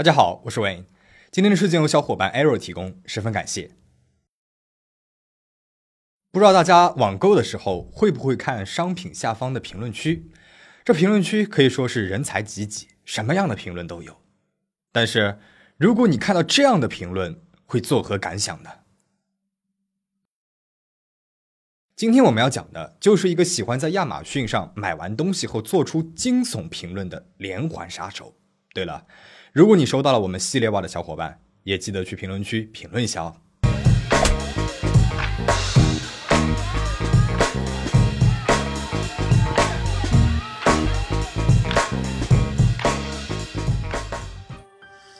大家好，我是 Wayne。今天的事件由小伙伴 Arrow 提供，十分感谢。不知道大家网购的时候会不会看商品下方的评论区？这评论区可以说是人才济济，什么样的评论都有。但是如果你看到这样的评论，会作何感想呢？今天我们要讲的就是一个喜欢在亚马逊上买完东西后做出惊悚评论的连环杀手。对了。如果你收到了我们系列袜的小伙伴，也记得去评论区评论一下哦。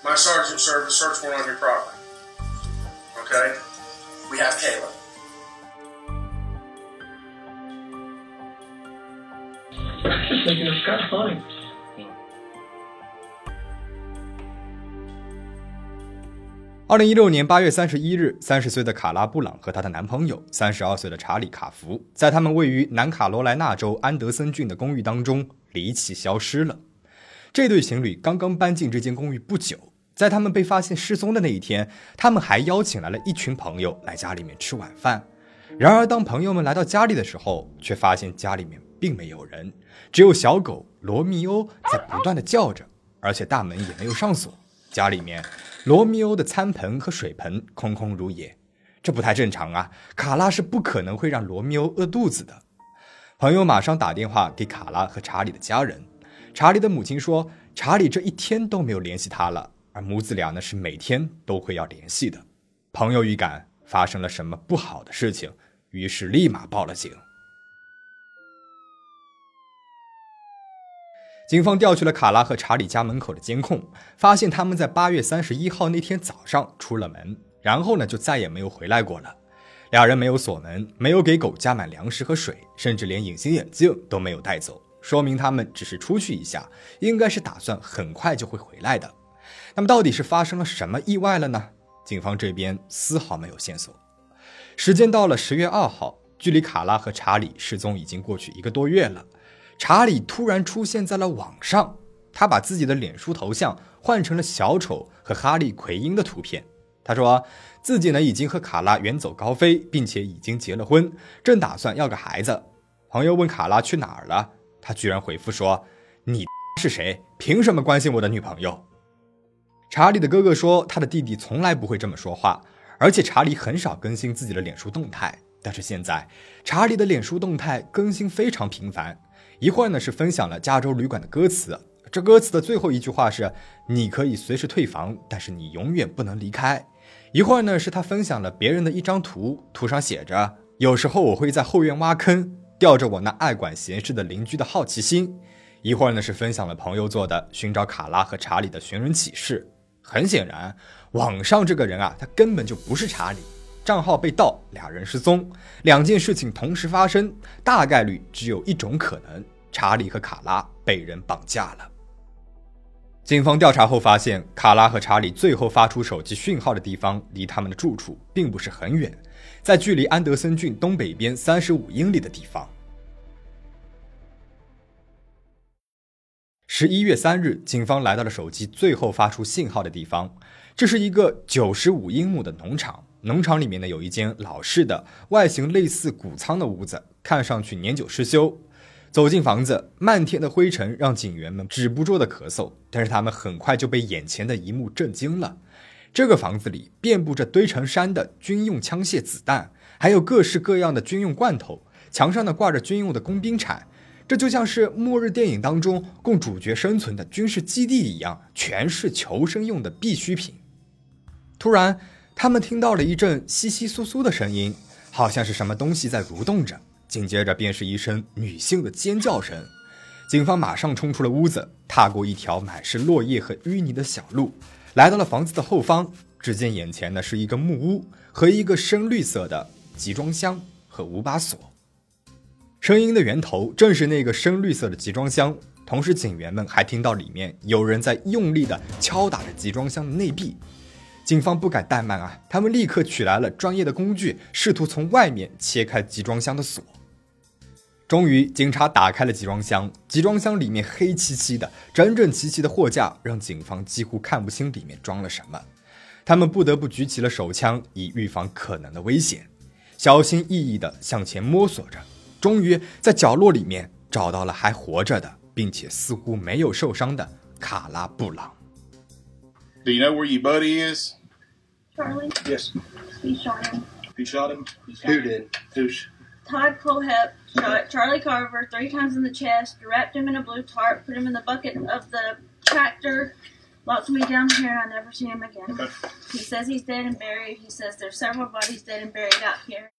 My sergeant served a search warrant on your property. Okay? We have Caleb. Just thinking it's kind of 二零一六年八月三十一日，三十岁的卡拉布朗和她的男朋友三十二岁的查理卡福，在他们位于南卡罗来纳州安德森郡的公寓当中离奇消失了。这对情侣刚刚搬进这间公寓不久，在他们被发现失踪的那一天，他们还邀请来了一群朋友来家里面吃晚饭。然而，当朋友们来到家里的时候，却发现家里面并没有人，只有小狗罗密欧在不断的叫着，而且大门也没有上锁。家里面，罗密欧的餐盆和水盆空空如也，这不太正常啊！卡拉是不可能会让罗密欧饿肚子的。朋友马上打电话给卡拉和查理的家人。查理的母亲说，查理这一天都没有联系他了，而母子俩呢是每天都会要联系的。朋友预感发生了什么不好的事情，于是立马报了警。警方调取了卡拉和查理家门口的监控，发现他们在八月三十一号那天早上出了门，然后呢就再也没有回来过了。俩人没有锁门，没有给狗加满粮食和水，甚至连隐形眼镜都没有带走，说明他们只是出去一下，应该是打算很快就会回来的。那么到底是发生了什么意外了呢？警方这边丝毫没有线索。时间到了十月二号，距离卡拉和查理失踪已经过去一个多月了。查理突然出现在了网上，他把自己的脸书头像换成了小丑和哈利奎因的图片。他说自己呢已经和卡拉远走高飞，并且已经结了婚，正打算要个孩子。朋友问卡拉去哪儿了，他居然回复说：“你是谁？凭什么关心我的女朋友？”查理的哥哥说，他的弟弟从来不会这么说话，而且查理很少更新自己的脸书动态。但是现在，查理的脸书动态更新非常频繁。一会儿呢是分享了加州旅馆的歌词，这歌词的最后一句话是“你可以随时退房，但是你永远不能离开”。一会儿呢是他分享了别人的一张图，图上写着“有时候我会在后院挖坑，吊着我那爱管闲事的邻居的好奇心”。一会儿呢是分享了朋友做的寻找卡拉和查理的寻人启事。很显然，网上这个人啊，他根本就不是查理。账号被盗，俩人失踪，两件事情同时发生，大概率只有一种可能：查理和卡拉被人绑架了。警方调查后发现，卡拉和查理最后发出手机讯号的地方离他们的住处并不是很远，在距离安德森郡东北边三十五英里的地方。十一月三日，警方来到了手机最后发出信号的地方，这是一个九十五英亩的农场。农场里面呢有一间老式的、外形类似谷仓的屋子，看上去年久失修。走进房子，漫天的灰尘让警员们止不住的咳嗽，但是他们很快就被眼前的一幕震惊了。这个房子里遍布着堆成山的军用枪械子弹，还有各式各样的军用罐头，墙上呢挂着军用的工兵铲，这就像是末日电影当中供主角生存的军事基地一样，全是求生用的必需品。突然。他们听到了一阵窸窸窣窣的声音，好像是什么东西在蠕动着。紧接着便是一声女性的尖叫声。警方马上冲出了屋子，踏过一条满是落叶和淤泥的小路，来到了房子的后方。只见眼前呢是一个木屋和一个深绿色的集装箱和五把锁。声音的源头正是那个深绿色的集装箱，同时警员们还听到里面有人在用力地敲打着集装箱的内壁。警方不敢怠慢啊！他们立刻取来了专业的工具，试图从外面切开集装箱的锁。终于，警察打开了集装箱，集装箱里面黑漆漆的，整整齐齐的货架让警方几乎看不清里面装了什么。他们不得不举起了手枪，以预防可能的危险，小心翼翼地向前摸索着。终于，在角落里面找到了还活着的，并且似乎没有受伤的卡拉布朗。Do you know where your buddy is? Charlie, Yes. he shot him. Who shot him? Who did? Who's? Todd Colehep shot Charlie Carver three times in the chest, wrapped him in a blue tarp, put him in the bucket of the tractor, locked me down here, and I never see him again. Okay. He says he's dead and buried. He says there's several bodies dead and buried out here.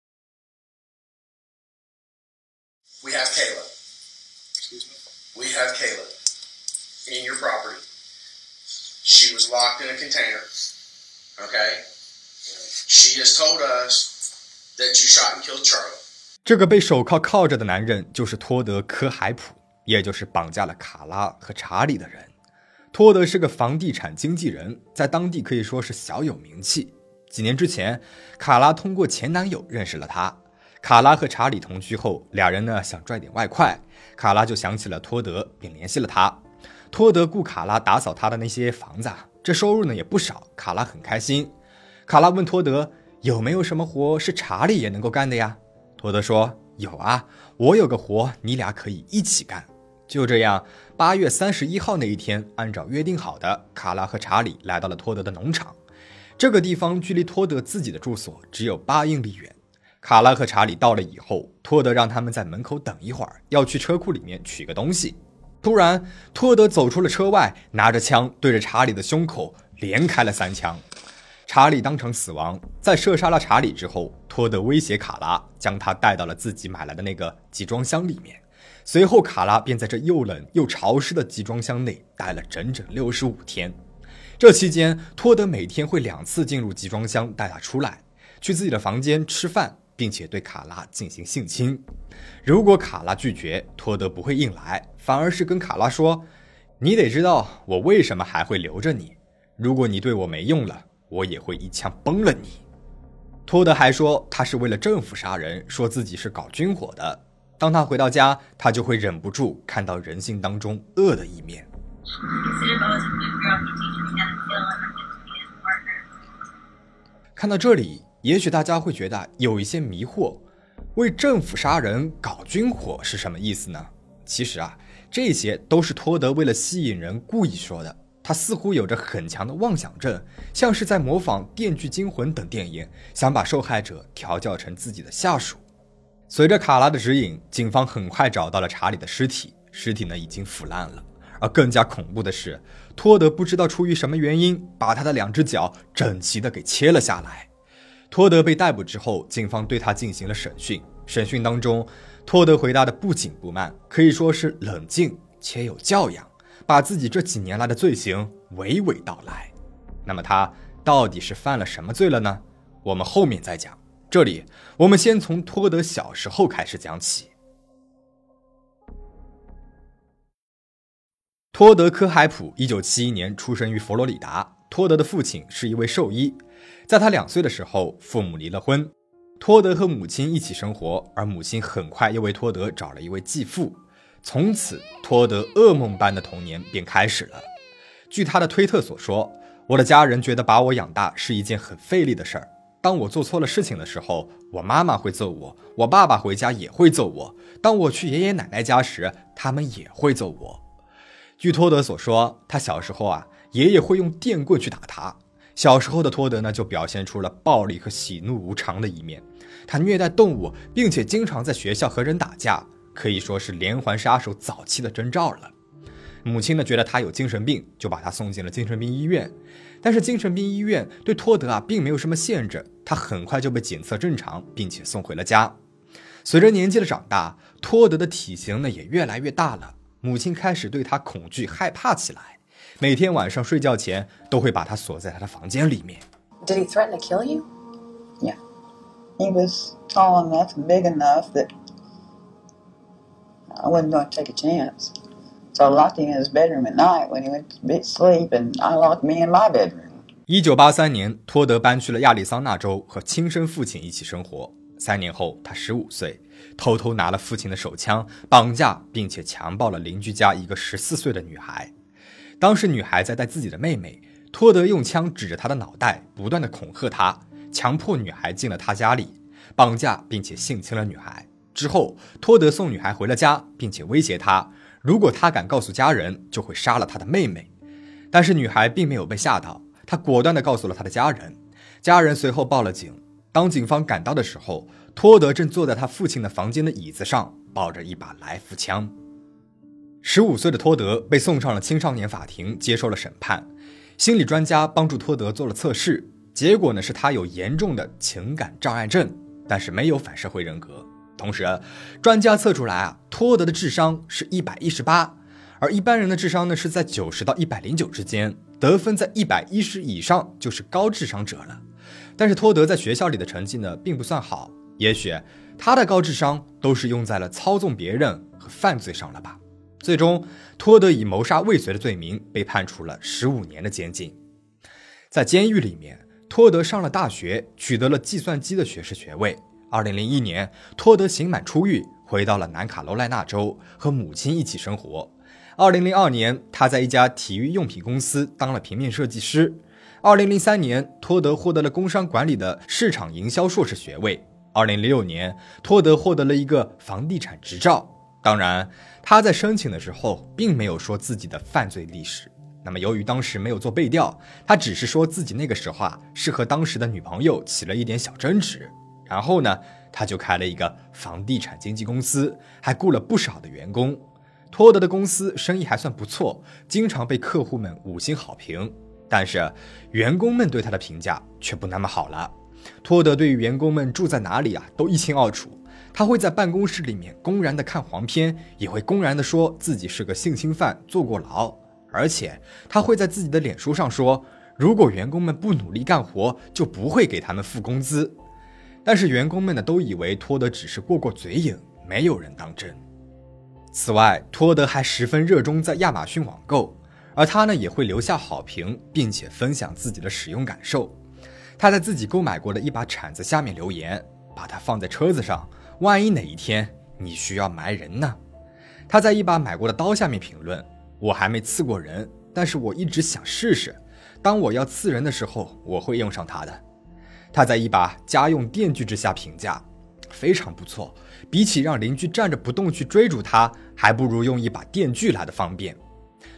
We have Caleb. Excuse me? We have Caleb in your property. She was locked in a container. Okay? She has told us that you shot and killed Charlie. 这个被手铐铐着的男人就是托德·科海普，也就是绑架了卡拉和查理的人。托德是个房地产经纪人，在当地可以说是小有名气。几年之前，卡拉通过前男友认识了他。卡拉和查理同居后，俩人呢想赚点外快，卡拉就想起了托德，并联系了他。托德雇卡拉打扫他的那些房子，这收入呢也不少，卡拉很开心。卡拉问托德有没有什么活是查理也能够干的呀？托德说：“有啊，我有个活，你俩可以一起干。”就这样，八月三十一号那一天，按照约定好的，卡拉和查理来到了托德的农场。这个地方距离托德自己的住所只有八英里远。卡拉和查理到了以后，托德让他们在门口等一会儿，要去车库里面取个东西。突然，托德走出了车外，拿着枪对着查理的胸口连开了三枪。查理当场死亡。在射杀了查理之后，托德威胁卡拉，将他带到了自己买来的那个集装箱里面。随后，卡拉便在这又冷又潮湿的集装箱内待了整整六十五天。这期间，托德每天会两次进入集装箱带他出来，去自己的房间吃饭，并且对卡拉进行性侵。如果卡拉拒绝，托德不会硬来，反而是跟卡拉说：“你得知道我为什么还会留着你。如果你对我没用了，我也会一枪崩了你。”托德还说他是为了政府杀人，说自己是搞军火的。当他回到家，他就会忍不住看到人性当中恶的一面。看到这里，也许大家会觉得有一些迷惑：为政府杀人、搞军火是什么意思呢？其实啊，这些都是托德为了吸引人故意说的。他似乎有着很强的妄想症，像是在模仿《电锯惊魂》等电影，想把受害者调教成自己的下属。随着卡拉的指引，警方很快找到了查理的尸体，尸体呢已经腐烂了。而更加恐怖的是，托德不知道出于什么原因，把他的两只脚整齐的给切了下来。托德被逮捕之后，警方对他进行了审讯。审讯当中，托德回答的不紧不慢，可以说是冷静且有教养，把自己这几年来的罪行娓娓道来。那么他到底是犯了什么罪了呢？我们后面再讲。这里我们先从托德小时候开始讲起。托德·科海普一九七一年出生于佛罗里达。托德的父亲是一位兽医，在他两岁的时候，父母离了婚，托德和母亲一起生活，而母亲很快又为托德找了一位继父。从此，托德噩梦般的童年便开始了。据他的推特所说，我的家人觉得把我养大是一件很费力的事儿。当我做错了事情的时候，我妈妈会揍我，我爸爸回家也会揍我。当我去爷爷奶奶家时，他们也会揍我。据托德所说，他小时候啊，爷爷会用电棍去打他。小时候的托德呢，就表现出了暴力和喜怒无常的一面。他虐待动物，并且经常在学校和人打架，可以说是连环杀手早期的征兆了。母亲呢，觉得他有精神病，就把他送进了精神病医院。但是精神病医院对托德啊，并没有什么限制，他很快就被检测正常，并且送回了家。随着年纪的长大，托德的体型呢也越来越大了。母亲开始对他恐惧害怕起来，每天晚上睡觉前都会把他锁在他的房间里面。Did he threaten to kill you? Yeah. He was tall enough and big enough that I wasn't going to take a chance. So I locked him in his bedroom at night when he went to bed sleep, and I locked me in my bedroom. 一九八三年，托德搬去了亚利桑那州，和亲生父亲一起生活。三年后，他十五岁，偷偷拿了父亲的手枪，绑架并且强暴了邻居家一个十四岁的女孩。当时女孩在带自己的妹妹，托德用枪指着她的脑袋，不断的恐吓她，强迫女孩进了他家里，绑架并且性侵了女孩。之后，托德送女孩回了家，并且威胁她，如果她敢告诉家人，就会杀了她的妹妹。但是女孩并没有被吓到，她果断地告诉了她的家人。家人随后报了警。当警方赶到的时候，托德正坐在他父亲的房间的椅子上，抱着一把来福枪。十五岁的托德被送上了青少年法庭，接受了审判。心理专家帮助托德做了测试，结果呢是他有严重的情感障碍症，但是没有反社会人格。同时，专家测出来啊，托德的智商是一百一十八，而一般人的智商呢是在九十到一百零九之间，得分在一百一十以上就是高智商者了。但是托德在学校里的成绩呢，并不算好。也许他的高智商都是用在了操纵别人和犯罪上了吧。最终，托德以谋杀未遂的罪名被判处了十五年的监禁。在监狱里面，托德上了大学，取得了计算机的学士学位。二零零一年，托德刑满出狱，回到了南卡罗来纳州，和母亲一起生活。二零零二年，他在一家体育用品公司当了平面设计师。二零零三年，托德获得了工商管理的市场营销硕士学位。二零零六年，托德获得了一个房地产执照。当然，他在申请的时候并没有说自己的犯罪历史。那么，由于当时没有做背调，他只是说自己那个时候啊是和当时的女朋友起了一点小争执。然后呢，他就开了一个房地产经纪公司，还雇了不少的员工。托德的公司生意还算不错，经常被客户们五星好评。但是，员工们对他的评价却不那么好了。托德对于员工们住在哪里啊都一清二楚。他会在办公室里面公然的看黄片，也会公然的说自己是个性侵犯，坐过牢。而且，他会在自己的脸书上说，如果员工们不努力干活，就不会给他们付工资。但是，员工们呢都以为托德只是过过嘴瘾，没有人当真。此外，托德还十分热衷在亚马逊网购。而他呢，也会留下好评，并且分享自己的使用感受。他在自己购买过的一把铲子下面留言，把它放在车子上，万一哪一天你需要埋人呢？他在一把买过的刀下面评论：“我还没刺过人，但是我一直想试试。当我要刺人的时候，我会用上它的。”他在一把家用电锯之下评价：“非常不错，比起让邻居站着不动去追逐他，还不如用一把电锯来的方便。”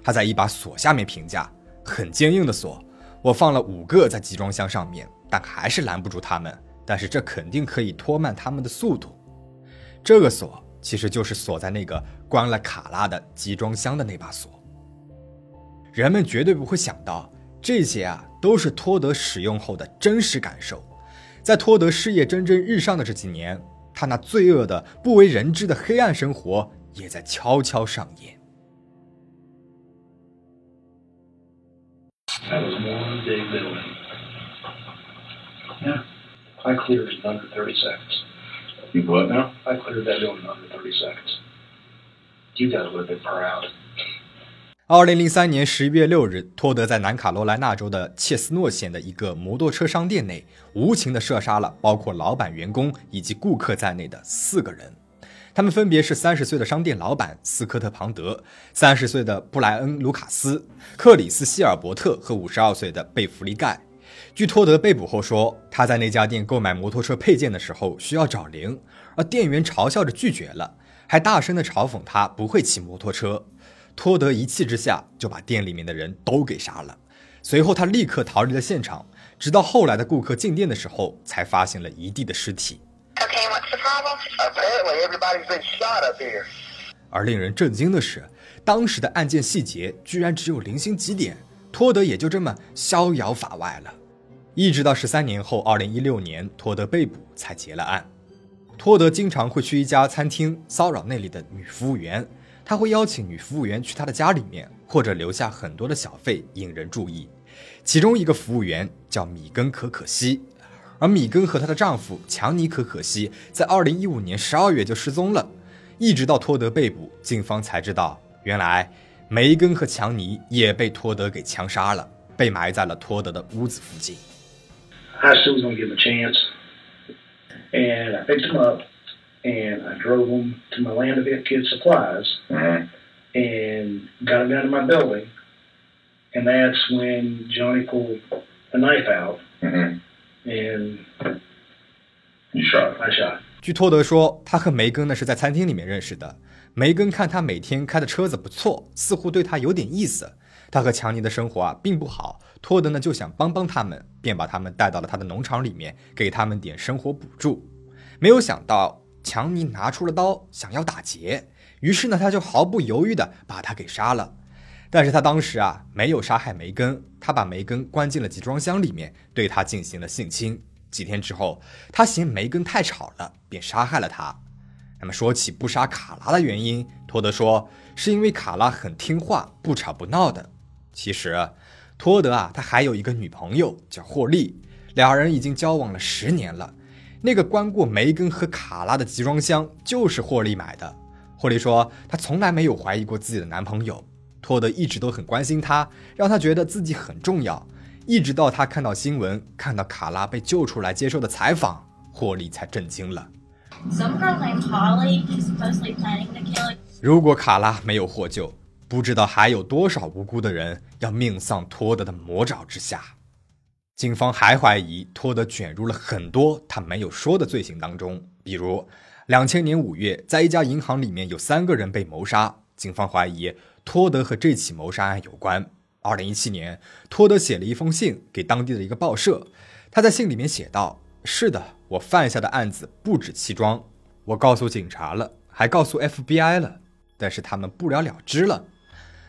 他在一把锁下面评价：“很坚硬的锁，我放了五个在集装箱上面，但还是拦不住他们。但是这肯定可以拖慢他们的速度。这个锁其实就是锁在那个关了卡拉的集装箱的那把锁。人们绝对不会想到，这些啊都是托德使用后的真实感受。在托德事业蒸蒸日上的这几年，他那罪恶的不为人知的黑暗生活也在悄悄上演。” That was big building. Yeah. I cleared it in under 30 seconds. You what now? I cleared that building in under 30 seconds. You got a little bit proud. 二零零三年十一月六日，托德在南卡罗来纳州的切斯诺县的一个摩托车商店内，无情地射杀了包括老板、员工以及顾客在内的四个人。他们分别是三十岁的商店老板斯科特·庞德、三十岁的布莱恩·卢卡斯、克里斯·希尔伯特和五十二岁的贝弗利·盖。据托德被捕后说，他在那家店购买摩托车配件的时候需要找零，而店员嘲笑着拒绝了，还大声的嘲讽他不会骑摩托车。托德一气之下就把店里面的人都给杀了。随后他立刻逃离了现场，直到后来的顾客进店的时候才发现了一地的尸体。Okay, what's the problem? Apparently, everybody's been shot up here. 而令人震惊的是，当时的案件细节居然只有零星几点，托德也就这么逍遥法外了。一直到十三年后，二零一六年，托德被捕才结了案。托德经常会去一家餐厅骚扰那里的女服务员，他会邀请女服务员去他的家里面，或者留下很多的小费引人注意。其中一个服务员叫米根·可可西。而米根和她的丈夫强尼可可西在二零一五年十二月就失踪了，一直到托德被捕，警方才知道，原来梅根和强尼也被托德给枪杀了，被埋在了托德的屋子附近。I still was gonna give him a chance. And I picked them up and I drove them to my Land of It Kid Supplies and got them down to my building. And that's when Johnny pulled a knife out Mm-hmm. and You shot. I shot. 据托德说，他和梅根呢是在餐厅里面认识的。梅根看他每天开的车子不错，似乎对他有点意思。他和强尼的生活啊并不好， 托德呢就想帮帮他们，便把他们带到了他的农场里面，给他们点生活补助。没有想到强尼拿出了刀，想要打劫，于是呢他就毫不犹豫的把他给杀了。但是他当时啊没有杀害梅根，他把梅根关进了集装箱里面，对他进行了性侵。几天之后，他嫌梅根太吵了，便杀害了他。那么说起不杀卡拉的原因，托德说是因为卡拉很听话，不吵不闹的。其实，托德啊，他还有一个女朋友叫霍利，两人已经交往了十年了。那个关过梅根和卡拉的集装箱就是霍利买的。霍利说，她从来没有怀疑过自己的男朋友。托德一直都很关心她，让她觉得自己很重要。一直到她看到新闻，看到卡拉被救出来接受的采访，霍利才震惊了。如果卡拉没有获救，不知道还有多少无辜的人要命丧托德的魔爪之下。警方还怀疑托德卷入了很多他没有说的罪行当中，比如，两千年五月，在一家银行里面有三个人被谋杀，警方怀疑托德和这起谋杀案有关。二零一七年，托德写了一封信给当地的一个报社，他在信里面写道：“是的，我犯下的案子不止七桩，我告诉警察了，还告诉 FBI 了，但是他们不了了之了。”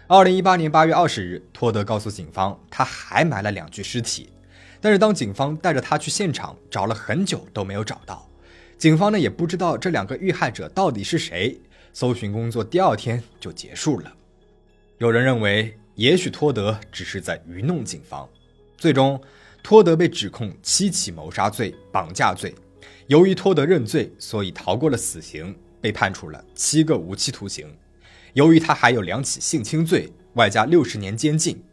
二零一八年八月二十日，托德告诉警方，他还埋了两具尸体，但是当警方带着他去现场，找了很久都没有找到。警方呢也不知道这两个遇害者到底是谁，搜寻工作第二天就结束了。有人认为。也许托德只是在愚弄警方。最终，托德被指控七起谋杀罪、绑架罪。由于托德认罪，所以逃过了死刑，被判处了七个无期徒刑。由于他还有两起性侵罪，外加六十年监禁。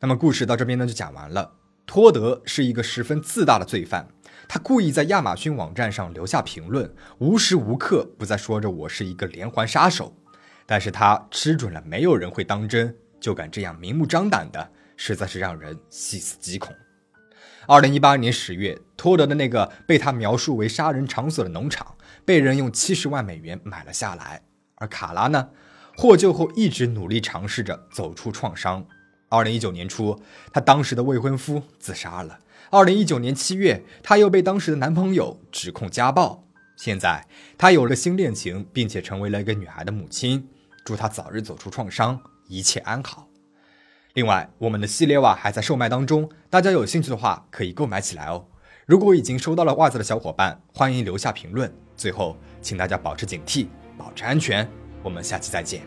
那么故事到这边呢就讲完了。托德是一个十分自大的罪犯，他故意在亚马逊网站上留下评论，无时无刻不在说着我是一个连环杀手。但是他吃准了没有人会当真，就敢这样明目张胆的，实在是让人细思极恐。二零一八年十月，托德的那个被他描述为杀人场所的农场，被人用七十万美元买了下来。而卡拉呢，获救后一直努力尝试着走出创伤。二零一九年初，她当时的未婚夫自杀了。二零一九年七月，她又被当时的男朋友指控家暴。现在，她有了新恋情，并且成为了一个女孩的母亲。祝她早日走出创伤，一切安好。另外，我们的系列袜还在售卖当中，大家有兴趣的话可以购买起来哦。如果已经收到了袜子的小伙伴，欢迎留下评论。最后，请大家保持警惕，保持安全我们下期再见。